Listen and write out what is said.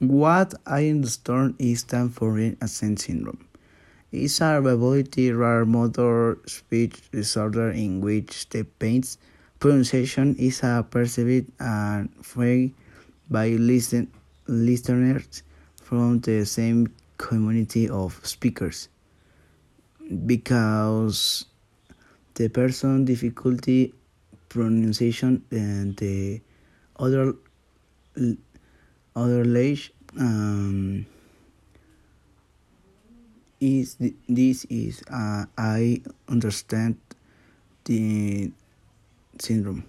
What I understand is that foreign accent syndrome. It's a relatively rare motor speech disorder in which the pain's pronunciation is perceived and framed by listen, listeners from the same community of speakers. Because the person difficulty pronunciation and the other other language um, is this is uh, I understand the syndrome